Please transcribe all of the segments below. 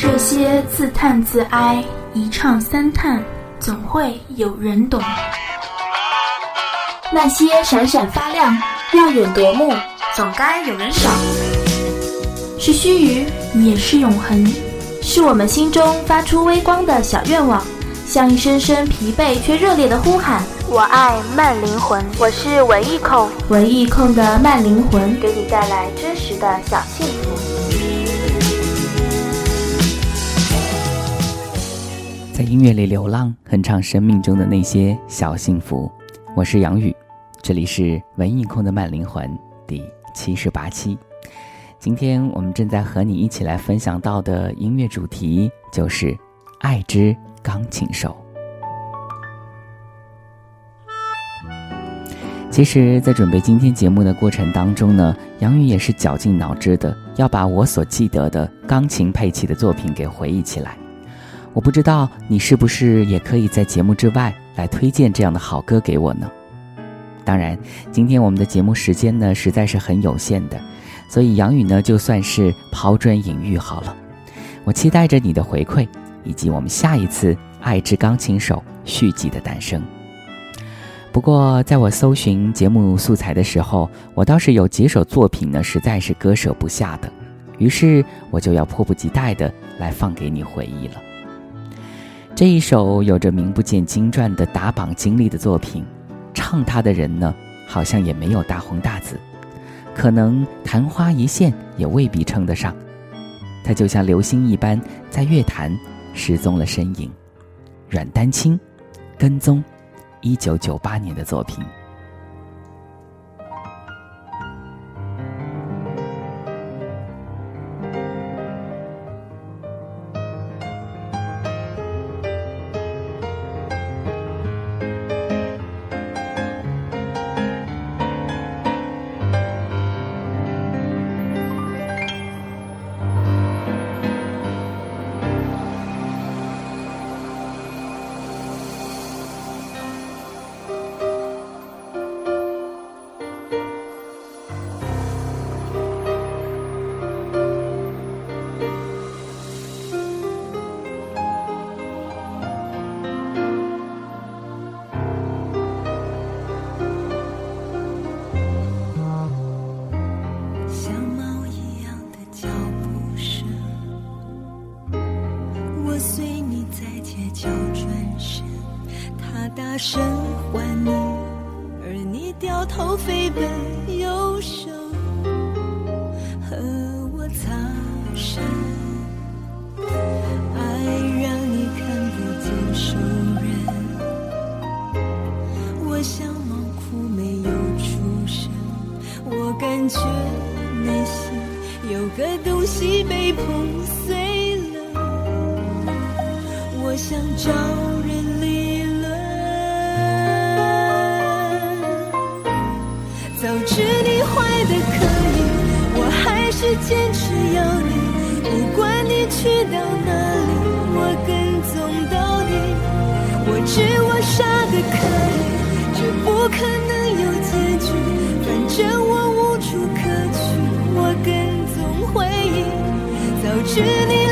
这些自叹自哀，一唱三叹，总会有人懂。那些闪闪发亮、耀眼夺目，总该有人赏。是须臾，也是永恒，是我们心中发出微光的小愿望，像一声声疲惫却热烈的呼喊。我爱慢灵魂，我是文艺控，文艺控的慢灵魂，给你带来真实的小幸福。音乐里流浪，哼唱生命中的那些小幸福。我是杨宇，这里是文艺控的慢灵魂第七十八期。今天我们正在和你一起来分享到的音乐主题就是《爱之钢琴手》。其实，在准备今天节目的过程当中呢，杨宇也是绞尽脑汁的要把我所记得的钢琴配器的作品给回忆起来。我不知道你是不是也可以在节目之外来推荐这样的好歌给我呢？当然，今天我们的节目时间呢实在是很有限的，所以杨宇呢就算是抛砖引玉好了。我期待着你的回馈，以及我们下一次《爱之钢琴手》续集的诞生。不过，在我搜寻节目素材的时候，我倒是有几首作品呢，实在是割舍不下的，于是我就要迫不及待的来放给你回忆了。这一首有着名不见经传的打榜经历的作品，唱它的人呢，好像也没有大红大紫，可能昙花一现也未必称得上。它就像流星一般，在乐坛失踪了身影。阮丹青，跟踪，一九九八年的作品。想找人理论。早知你坏的可以我还是坚持要你。不管你去到哪里我跟踪到底。我知我傻的可以绝不可能有结局。反正我无处可去我跟踪回忆。早知你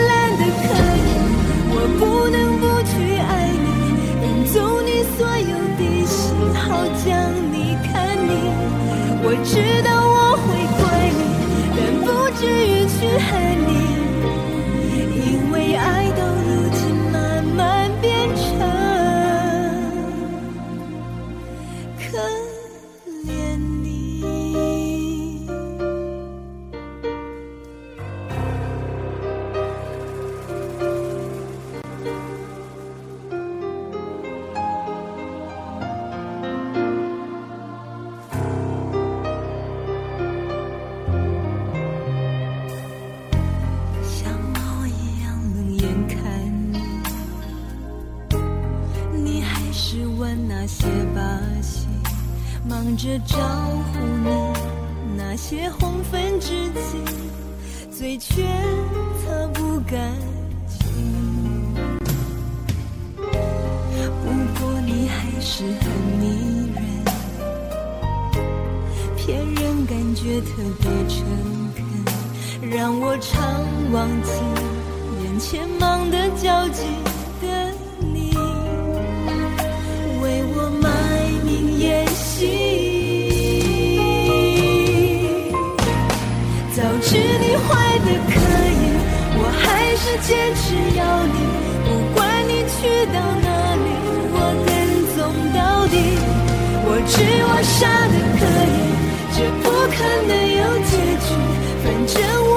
忘记眼前忙得焦急的你，为我卖命演戏。早知你坏的可以，我还是坚持要你，不管你去到哪里，我跟踪到底。我知我傻的可以，这不可能有结局，反正我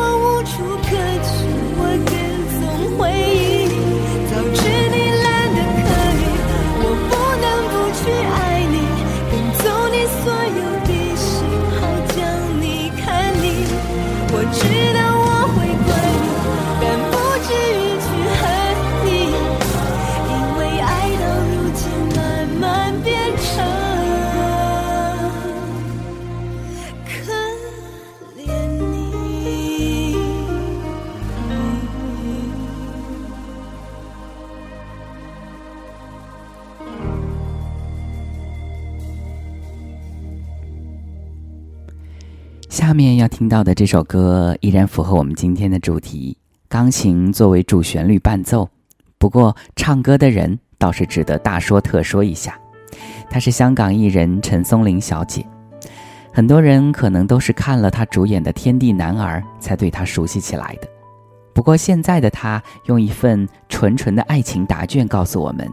下面要听到的这首歌依然符合我们今天的主题，钢琴作为主旋律伴奏。不过，唱歌的人倒是值得大说特说一下，她是香港艺人陈松伶小姐。很多人可能都是看了她主演的《天地男儿》才对她熟悉起来的。不过，现在的她用一份纯纯的爱情答卷告诉我们：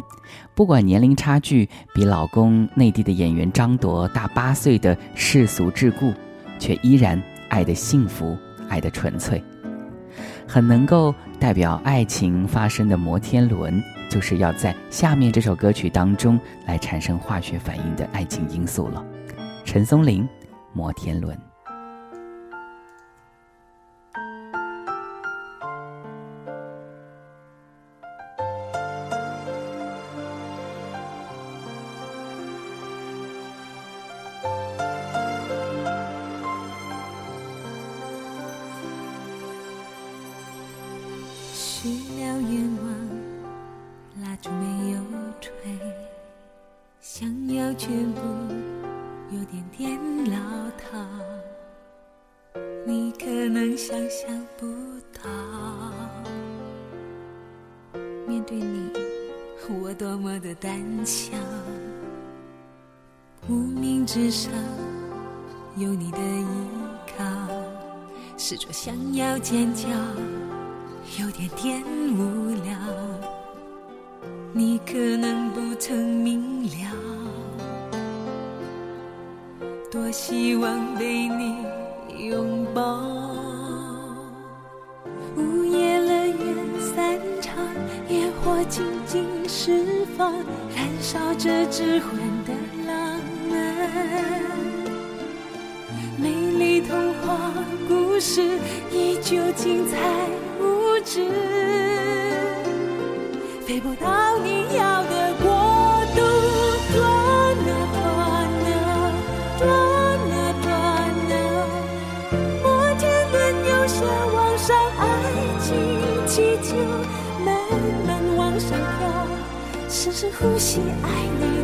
不管年龄差距比老公内地的演员张铎大八岁的世俗桎梏。却依然爱的幸福，爱的纯粹，很能够代表爱情发生的摩天轮，就是要在下面这首歌曲当中来产生化学反应的爱情因素了。陈松伶，《摩天轮》。面对你，我多么的胆小，无名指上有你的依靠，试着想要尖叫。有点点无聊，你可能不曾明了，多希望被你拥抱。燃烧着致幻的浪漫。美丽童话故事依旧精彩。无知，飞不到你要呼吸爱你。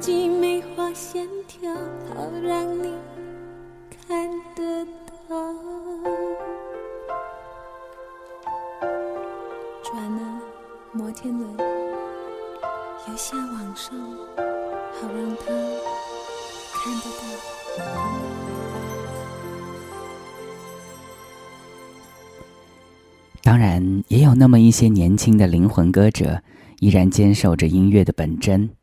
几枚花线条好让你看得到转了摩天轮由下往上好让他看得到当然也有那么一些年轻的灵魂歌者依然坚守着音乐的本真。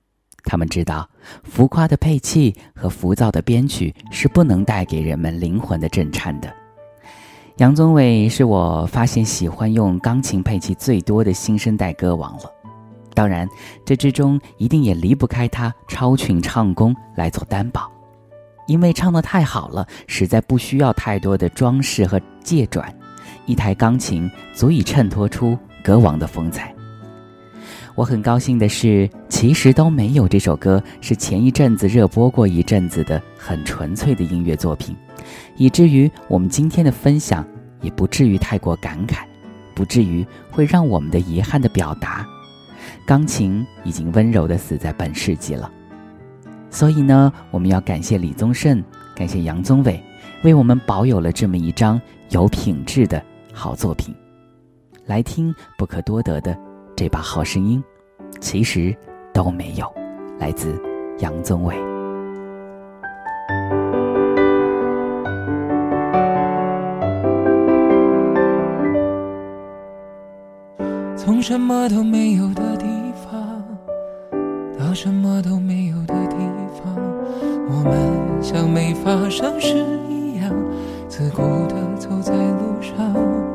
他们知道，浮夸的配器和浮躁的编曲是不能带给人们灵魂的震颤的。杨宗纬是我发现喜欢用钢琴配器最多的新生代歌王了。当然，这之中一定也离不开他超群唱功来做担保，因为唱得太好了，实在不需要太多的装饰和借转。一台钢琴足以衬托出歌王的风采。我很高兴的是，其实都没有这首歌是前一阵子热播过一阵子的很纯粹的音乐作品，以至于我们今天的分享也不至于太过感慨，不至于会让我们的遗憾的表达。钢琴已经温柔的死在本世纪了，所以呢，我们要感谢李宗盛，感谢杨宗纬，为我们保有了这么一张有品质的。好作品，来听不可多得的这把好声音，其实都没有。来自杨宗纬。从什么都没有的地方到什么都没有的地方，我们像没发生事一样，自顾地走在路上。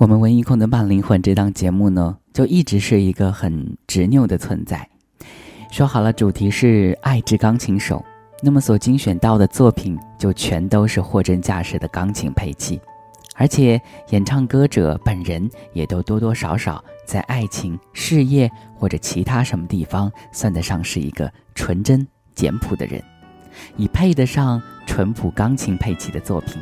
我们文艺控的慢灵魂这档节目呢，就一直是一个很执拗的存在。说好了，主题是爱之钢琴手。那么所精选到的作品就全都是货真价实的钢琴配器，而且演唱歌者本人也都多多少少在爱情、事业或者其他什么地方算得上是一个纯真简朴的人，以配得上淳朴钢琴配器的作品。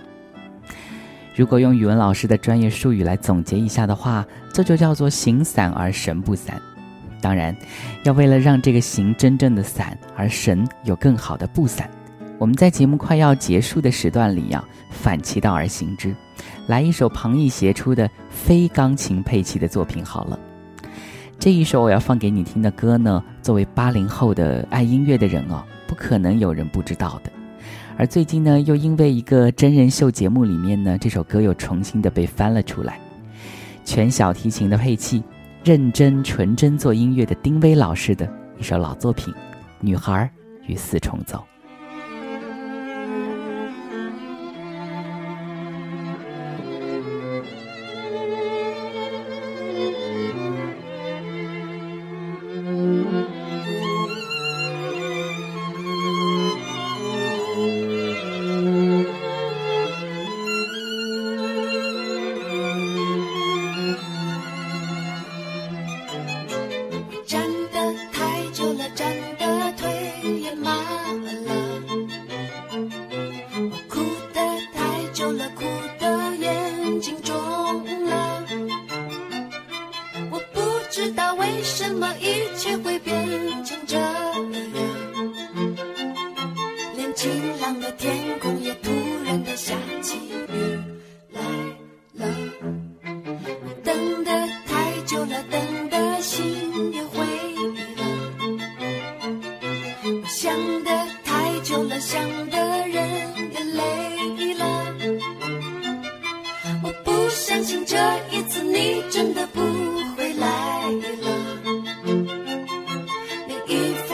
如果用语文老师的专业术语来总结一下的话，这就叫做形散而神不散。当然，要为了让这个形真正的散，而神有更好的不散，我们在节目快要结束的时段里呀，反其道而行之，来一首旁逸斜出的非钢琴配器的作品好了。这一首我要放给你听的歌呢，作为八零后的爱音乐的人哦，不可能有人不知道的。而最近呢，又因为一个真人秀节目里面呢，这首歌又重新的被翻了出来，全小提琴的配器。认真纯真做音乐的丁薇老师的一首老作品《女孩与四重奏》。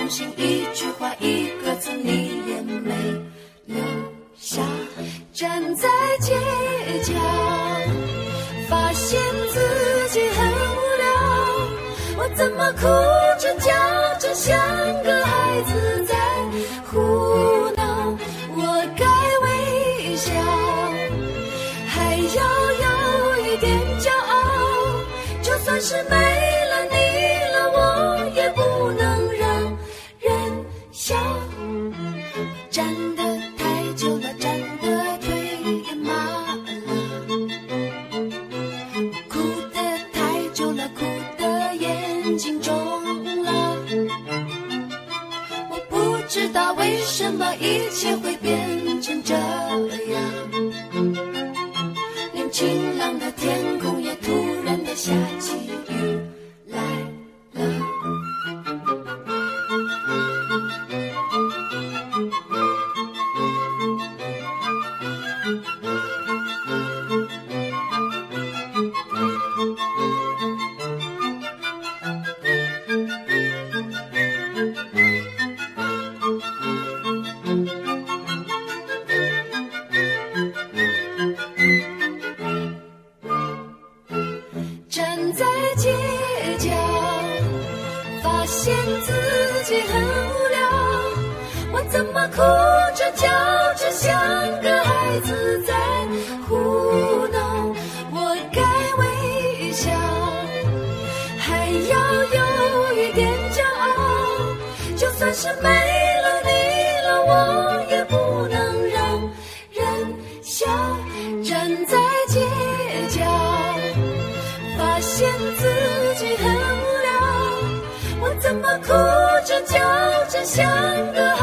感信，一句话一个字，你也没留下。站在街角，发现自己很无聊，我怎么哭着叫着，像个孩子在胡闹？我该微笑，还要有一点骄傲，就算是没。笑，还要有一点骄傲。就算是没了你了，我也不能让人笑。站在街角，发现自己很无聊。我怎么哭着叫着像个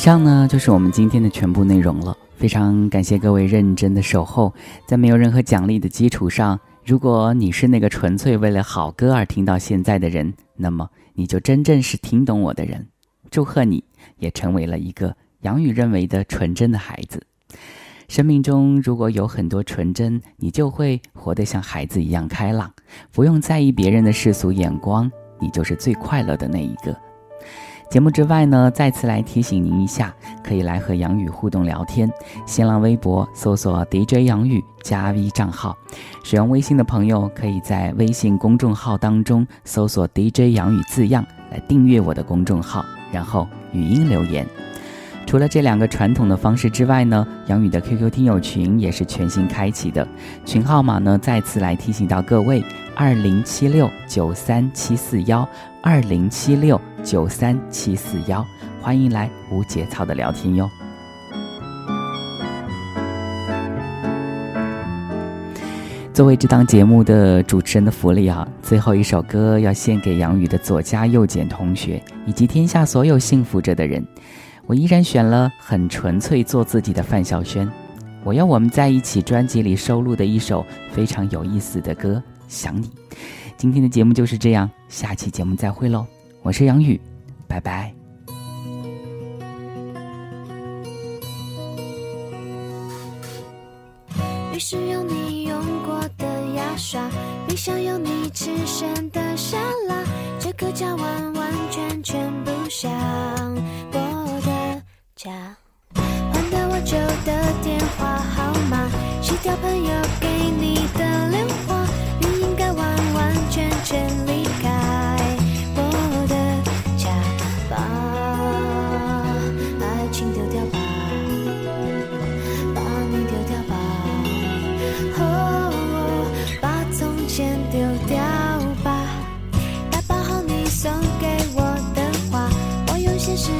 以上呢就是我们今天的全部内容了。非常感谢各位认真的守候，在没有任何奖励的基础上，如果你是那个纯粹为了好歌而听到现在的人，那么你就真正是听懂我的人。祝贺你，也成为了一个杨宇认为的纯真的孩子。生命中如果有很多纯真，你就会活得像孩子一样开朗，不用在意别人的世俗眼光，你就是最快乐的那一个。节目之外呢，再次来提醒您一下，可以来和杨宇互动聊天。新浪微博搜索 DJ 杨宇加 V 账号，使用微信的朋友可以在微信公众号当中搜索 DJ 杨宇字样来订阅我的公众号，然后语音留言。除了这两个传统的方式之外呢，杨宇的 QQ 听友群也是全新开启的，群号码呢再次来提醒到各位：二零七六九三七四幺，二零七六九三七四幺，欢迎来无节操的聊天哟。作为这档节目的主持人的福利啊，最后一首歌要献给杨宇的左家右简同学以及天下所有幸福着的人。我依然选了很纯粹做自己的范晓萱。我要我们在一起专辑里收录的一首非常有意思的歌《想你》。今天的节目就是这样，下期节目再会喽！我是杨宇，拜拜。浴室有你用过的牙刷，冰箱有你吃剩的沙拉，这个家完完全全不像家。换掉我旧的电话号码，洗掉朋友给你的电话，你应该完完全全离开我的家吧。爱情丢掉吧。把你丢掉吧，哦，把从前丢掉吧，打包好你送给我的花，我用现实